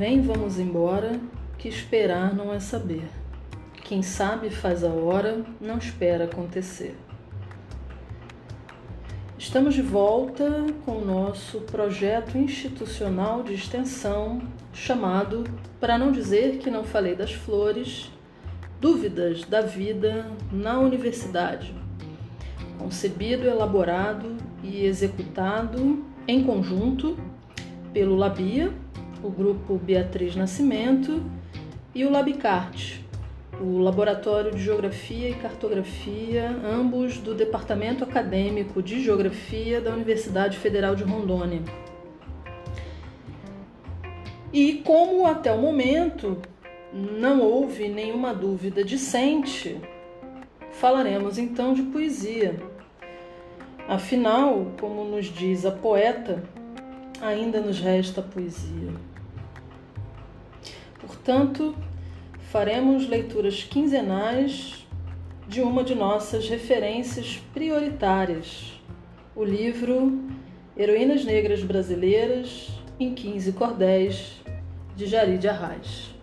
Vem, vamos embora, que esperar não é saber. Quem sabe faz a hora, não espera acontecer. Estamos de volta com o nosso projeto institucional de extensão chamado, para não dizer que não falei das flores, Dúvidas da Vida na Universidade. Concebido, elaborado e executado em conjunto pelo Labia, o grupo Beatriz Nascimento e o Labicart, o Laboratório de Geografia e Cartografia, ambos do Departamento Acadêmico de Geografia da Universidade Federal de Rondônia. E como até o momento não houve nenhuma dúvida decente, falaremos então de poesia. Afinal, como nos diz a poeta, ainda nos resta poesia. Portanto, faremos leituras quinzenais de uma de nossas referências prioritárias, o livro Heroínas Negras Brasileiras em 15 Cordéis, de Jari de Arraes.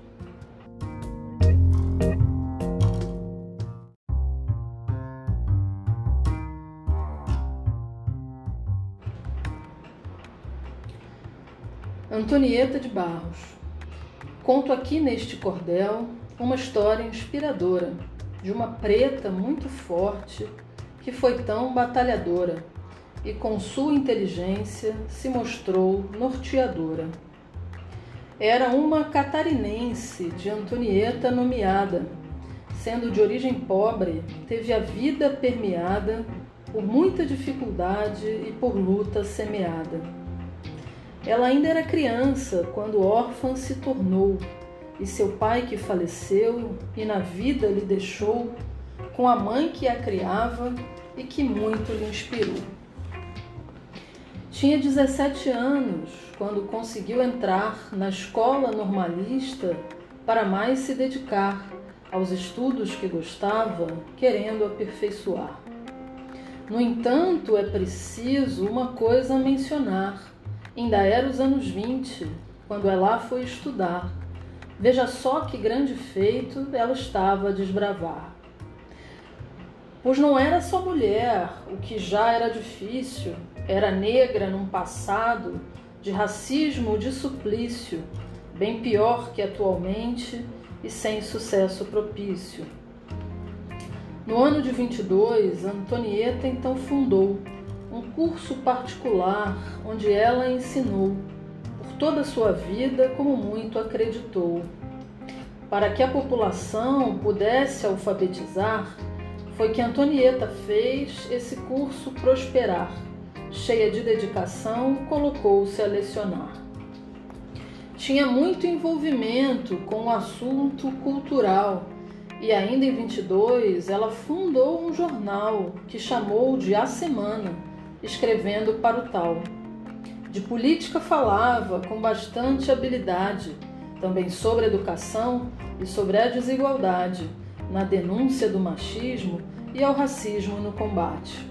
Antonieta de Barros. Conto aqui neste cordel uma história inspiradora de uma preta muito forte que foi tão batalhadora e com sua inteligência se mostrou norteadora. Era uma catarinense de Antonieta nomeada, sendo de origem pobre, teve a vida permeada por muita dificuldade e por luta semeada. Ela ainda era criança quando órfã se tornou, e seu pai que faleceu e na vida lhe deixou, com a mãe que a criava e que muito lhe inspirou. Tinha 17 anos quando conseguiu entrar na escola normalista para mais se dedicar aos estudos que gostava, querendo aperfeiçoar. No entanto, é preciso uma coisa mencionar Ainda era os anos 20, quando ela foi estudar. Veja só que grande feito ela estava a desbravar. Pois não era só mulher, o que já era difícil, era negra num passado de racismo, de suplício, bem pior que atualmente e sem sucesso propício. No ano de 22, Antonieta então fundou um curso particular onde ela ensinou por toda a sua vida como muito acreditou. Para que a população pudesse alfabetizar, foi que Antonieta fez esse curso prosperar. Cheia de dedicação, colocou-se a lecionar. Tinha muito envolvimento com o assunto cultural e ainda em 22 ela fundou um jornal que chamou de A Semana escrevendo para o tal. De política falava com bastante habilidade, também sobre educação e sobre a desigualdade, na denúncia do machismo e ao racismo no combate.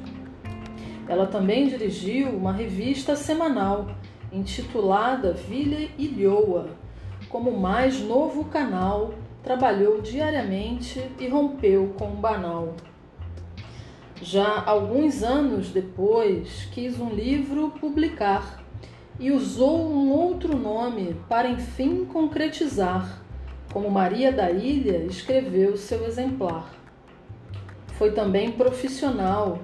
Ela também dirigiu uma revista semanal intitulada Vila Ilhoa. Como mais novo canal, trabalhou diariamente e rompeu com o banal. Já alguns anos depois, quis um livro publicar e usou um outro nome para enfim concretizar, como Maria da Ilha escreveu seu exemplar. Foi também profissional,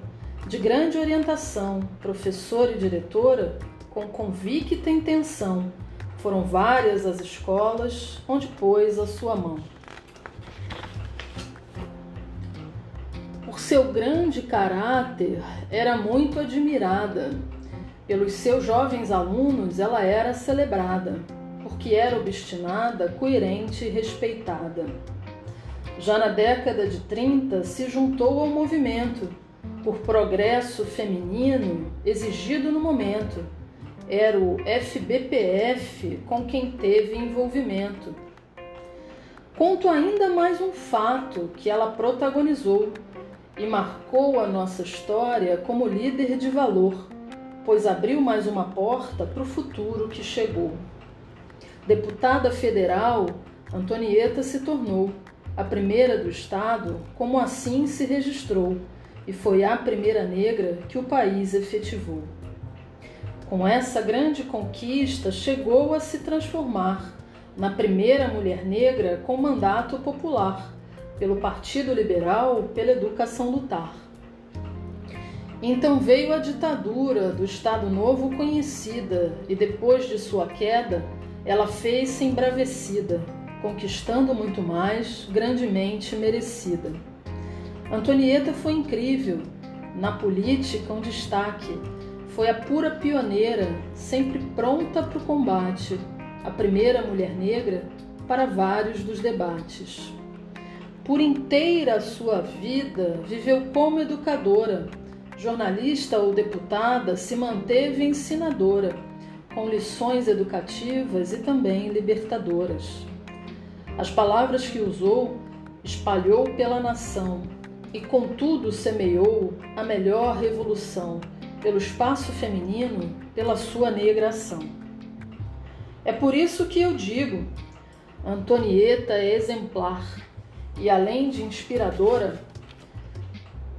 de grande orientação, professora e diretora, com convicta intenção. Foram várias as escolas onde pôs a sua mão. Seu grande caráter, era muito admirada. Pelos seus jovens alunos, ela era celebrada, porque era obstinada, coerente e respeitada. Já na década de 30, se juntou ao movimento por progresso feminino exigido no momento. Era o FBPF com quem teve envolvimento. Conto ainda mais um fato que ela protagonizou e marcou a nossa história como líder de valor, pois abriu mais uma porta para o futuro que chegou. Deputada federal, Antonieta se tornou a primeira do Estado, como assim se registrou, e foi a primeira negra que o país efetivou. Com essa grande conquista, chegou a se transformar na primeira mulher negra com mandato popular, pelo Partido Liberal pela educação lutar. Então veio a ditadura do Estado Novo conhecida e depois de sua queda, ela fez-se embravecida, conquistando muito mais, grandemente merecida. Antonieta foi incrível, na política um destaque, foi a pura pioneira, sempre pronta para o combate, a primeira mulher negra para vários dos debates. Por inteira sua vida, viveu como educadora, jornalista ou deputada, se manteve ensinadora, com lições educativas e também libertadoras. As palavras que usou espalhou pela nação e, contudo, semeou a melhor revolução pelo espaço feminino, pela sua negra ação. É por isso que eu digo: Antonieta é exemplar e, além de inspiradora,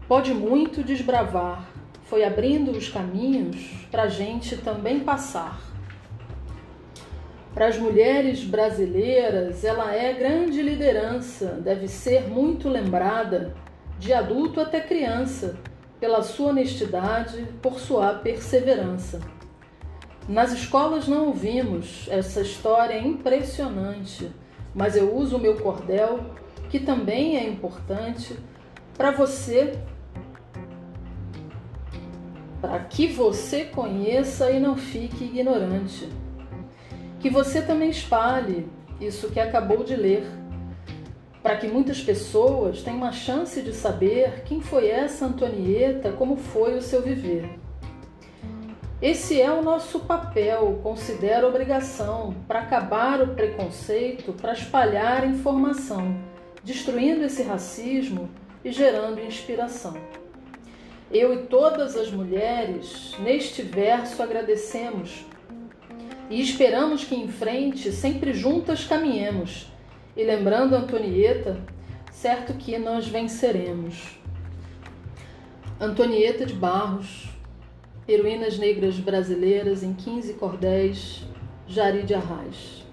pode muito desbravar. Foi abrindo os caminhos para a gente também passar. Para as mulheres brasileiras, ela é grande liderança, deve ser muito lembrada, de adulto até criança, pela sua honestidade, por sua perseverança. Nas escolas não ouvimos essa história impressionante, mas eu uso o meu cordel que também é importante para você, para que você conheça e não fique ignorante. Que você também espalhe isso que acabou de ler, para que muitas pessoas tenham uma chance de saber quem foi essa Antonieta, como foi o seu viver. Esse é o nosso papel, considero obrigação, para acabar o preconceito, para espalhar informação destruindo esse racismo e gerando inspiração. Eu e todas as mulheres, neste verso, agradecemos e esperamos que em frente sempre juntas caminhemos. E lembrando Antonieta, certo que nós venceremos. Antonieta de Barros, Heroínas Negras Brasileiras em 15 Cordéis, Jari de Arraes.